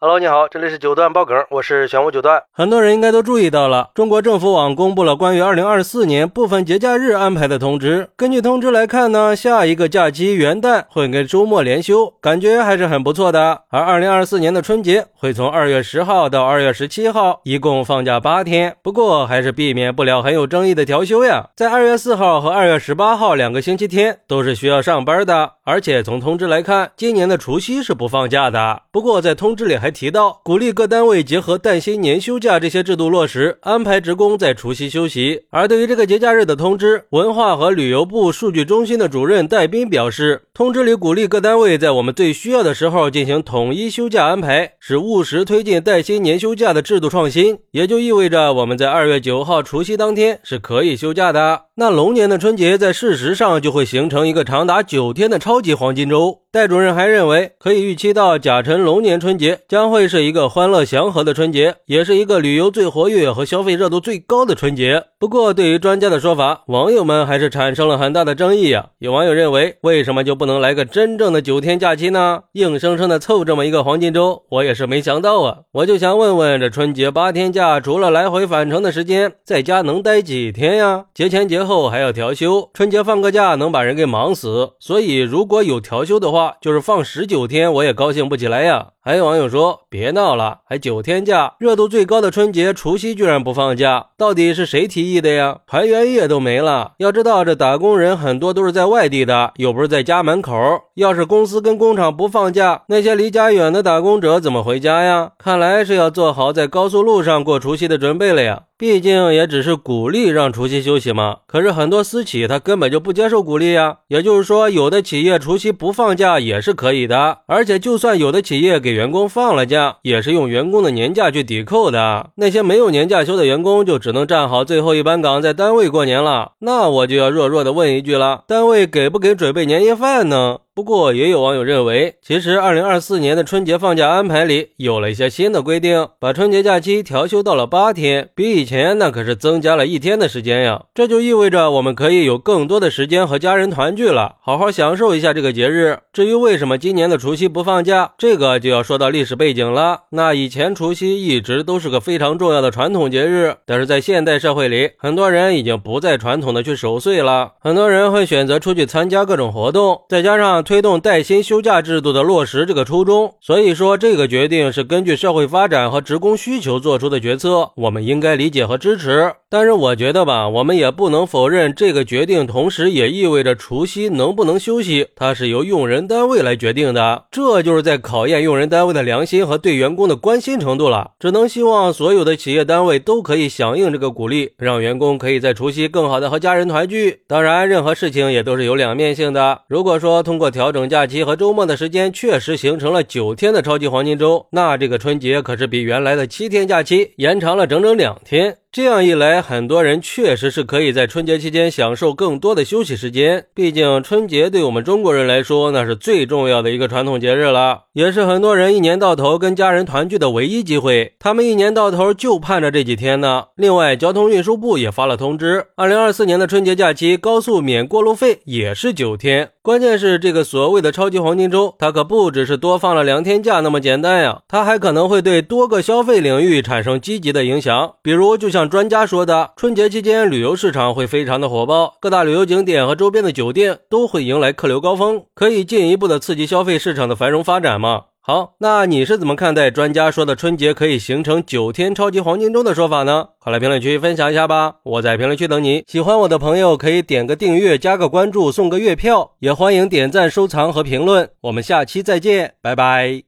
Hello，你好，这里是九段爆梗，我是玄武九段。很多人应该都注意到了，中国政府网公布了关于二零二四年部分节假日安排的通知。根据通知来看呢，下一个假期元旦会跟周末连休，感觉还是很不错的。而二零二四年的春节会从二月十号到二月十七号，一共放假八天。不过还是避免不了很有争议的调休呀。在二月四号和二月十八号两个星期天都是需要上班的，而且从通知来看，今年的除夕是不放假的。不过在通知里还。还提到鼓励各单位结合带薪年休假这些制度落实，安排职工在除夕休息。而对于这个节假日的通知，文化和旅游部数据中心的主任戴斌表示，通知里鼓励各单位在我们最需要的时候进行统一休假安排，是务实推进带薪年休假的制度创新。也就意味着我们在二月九号除夕当天是可以休假的。那龙年的春节在事实上就会形成一个长达九天的超级黄金周。戴主任还认为，可以预期到甲辰龙年春节将会是一个欢乐祥和的春节，也是一个旅游最活跃和消费热度最高的春节。不过，对于专家的说法，网友们还是产生了很大的争议呀。有网友认为，为什么就不能来个真正的九天假期呢？硬生生的凑这么一个黄金周，我也是没想到啊。我就想问问，这春节八天假，除了来回返程的时间，在家能待几天呀？节前节后还要调休，春节放个假能把人给忙死。所以，如果有调休的话，就是放十九天，我也高兴不起来呀。还有网友说：“别闹了，还九天假，热度最高的春节除夕居然不放假，到底是谁提议的呀？团圆夜都没了。要知道，这打工人很多都是在外地的，又不是在家门口。要是公司跟工厂不放假，那些离家远的打工者怎么回家呀？看来是要做好在高速路上过除夕的准备了呀。毕竟也只是鼓励让除夕休息嘛。可是很多私企他根本就不接受鼓励呀。也就是说，有的企业除夕不放假也是可以的，而且就算有的企业给。员工放了假，也是用员工的年假去抵扣的。那些没有年假休的员工，就只能站好最后一班岗，在单位过年了。那我就要弱弱的问一句了：单位给不给准备年夜饭呢？不过，也有网友认为，其实二零二四年的春节放假安排里有了一些新的规定，把春节假期调休到了八天，比以前那可是增加了一天的时间呀。这就意味着我们可以有更多的时间和家人团聚了，好好享受一下这个节日。至于为什么今年的除夕不放假，这个就要说到历史背景了。那以前除夕一直都是个非常重要的传统节日，但是在现代社会里，很多人已经不再传统的去守岁了，很多人会选择出去参加各种活动，再加上。推动带薪休假制度的落实这个初衷，所以说这个决定是根据社会发展和职工需求做出的决策，我们应该理解和支持。但是我觉得吧，我们也不能否认这个决定，同时也意味着除夕能不能休息，它是由用人单位来决定的。这就是在考验用人单位的良心和对员工的关心程度了。只能希望所有的企业单位都可以响应这个鼓励，让员工可以在除夕更好的和家人团聚。当然，任何事情也都是有两面性的。如果说通过调整假期和周末的时间，确实形成了九天的超级黄金周，那这个春节可是比原来的七天假期延长了整整两天。这样一来，很多人确实是可以在春节期间享受更多的休息时间。毕竟春节对我们中国人来说，那是最重要的一个传统节日了，也是很多人一年到头跟家人团聚的唯一机会。他们一年到头就盼着这几天呢。另外，交通运输部也发了通知，二零二四年的春节假期高速免过路费也是九天。关键是这个所谓的超级黄金周，它可不只是多放了两天假那么简单呀，它还可能会对多个消费领域产生积极的影响。比如，就像专家说的，春节期间旅游市场会非常的火爆，各大旅游景点和周边的酒店都会迎来客流高峰，可以进一步的刺激消费市场的繁荣发展嘛。好，那你是怎么看待专家说的春节可以形成九天超级黄金周的说法呢？快来评论区分享一下吧！我在评论区等你。喜欢我的朋友可以点个订阅、加个关注、送个月票，也欢迎点赞、收藏和评论。我们下期再见，拜拜。